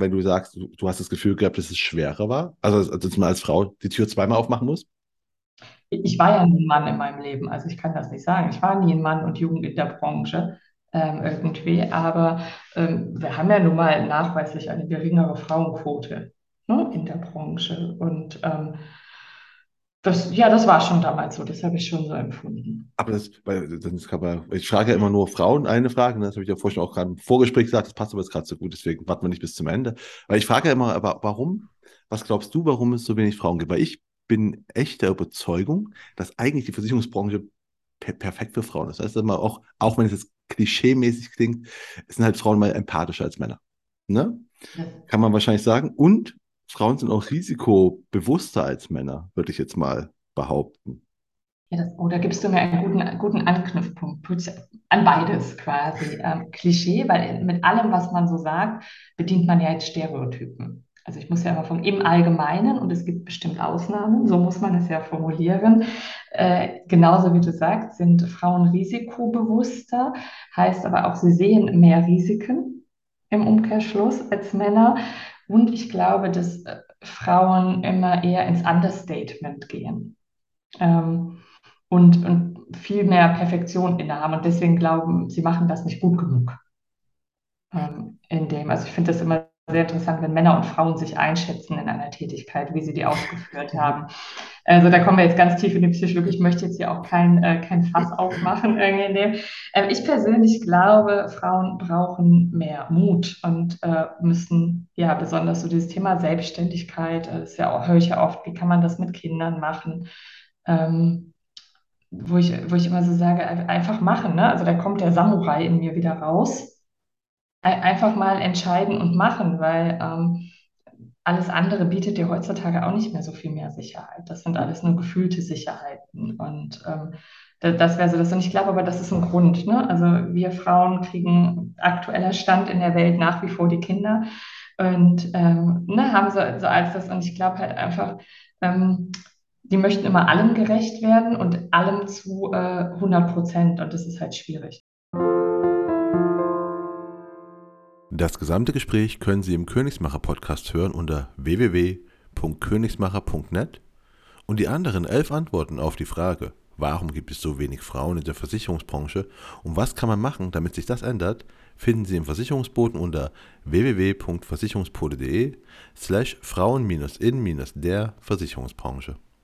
wenn du sagst, du, du hast das Gefühl gehabt, dass es schwerer war? Also, dass man als Frau die Tür zweimal aufmachen muss? Ich war ja nie ein Mann in meinem Leben, also ich kann das nicht sagen. Ich war nie ein Mann und Jugend in der Branche ähm, irgendwie, aber ähm, wir haben ja nun mal nachweislich eine geringere Frauenquote ne, in der Branche. Und ähm, das, ja, das war schon damals so, das habe ich schon so empfunden. Aber das, weil, das kann man, ich frage ja immer nur Frauen eine Frage, ne? das habe ich ja vorhin auch gerade im Vorgespräch gesagt, das passt aber jetzt gerade so gut, deswegen warten wir nicht bis zum Ende. Weil ich frage ja immer, aber warum, was glaubst du, warum es so wenig Frauen gibt? Weil ich bin echt der Überzeugung, dass eigentlich die Versicherungsbranche per perfekt für Frauen ist. Das heißt immer auch, auch wenn es jetzt klischee-mäßig klingt, sind halt Frauen mal empathischer als Männer. Ne? Ja. Kann man wahrscheinlich sagen. Und Frauen sind auch risikobewusster als Männer, würde ich jetzt mal behaupten. Ja, das, oh, gibst du mir einen guten, guten Anknüpfpunkt an beides quasi. Ähm, Klischee, weil mit allem, was man so sagt, bedient man ja jetzt Stereotypen. Also ich muss ja immer vom im Allgemeinen und es gibt bestimmt Ausnahmen, so muss man es ja formulieren. Äh, genauso wie du sagst, sind Frauen risikobewusster, heißt aber auch, sie sehen mehr Risiken im Umkehrschluss als Männer. Und ich glaube, dass äh, Frauen immer eher ins Understatement gehen ähm, und, und viel mehr Perfektion innehaben und deswegen glauben, sie machen das nicht gut genug. Ähm, in dem, also ich finde das immer sehr interessant, wenn Männer und Frauen sich einschätzen in einer Tätigkeit, wie sie die ausgeführt haben. Also da kommen wir jetzt ganz tief in die Psychologie. Ich möchte jetzt hier auch kein, äh, kein Fass aufmachen. Irgendwie. Ähm, ich persönlich glaube, Frauen brauchen mehr Mut und äh, müssen, ja, besonders so dieses Thema Selbstständigkeit, äh, das ist ja auch, höre ich ja oft, wie kann man das mit Kindern machen? Ähm, wo ich, wo ich immer so sage, einfach machen. Ne? Also da kommt der Samurai in mir wieder raus einfach mal entscheiden und machen, weil ähm, alles andere bietet dir heutzutage auch nicht mehr so viel mehr Sicherheit. Das sind alles nur gefühlte Sicherheiten. Und ähm, das wäre so das. Und ich glaube aber, das ist ein Grund. Ne? Also wir Frauen kriegen aktueller Stand in der Welt nach wie vor die Kinder und ähm, ne, haben so, so als das. Und ich glaube halt einfach, ähm, die möchten immer allem gerecht werden und allem zu äh, 100 Prozent. Und das ist halt schwierig. Das gesamte Gespräch können Sie im Königsmacher Podcast hören unter www.königsmacher.net und die anderen elf Antworten auf die Frage, warum gibt es so wenig Frauen in der Versicherungsbranche und was kann man machen, damit sich das ändert, finden Sie im Versicherungsboten unter www.versicherungspole.de slash Frauen-in-der Versicherungsbranche.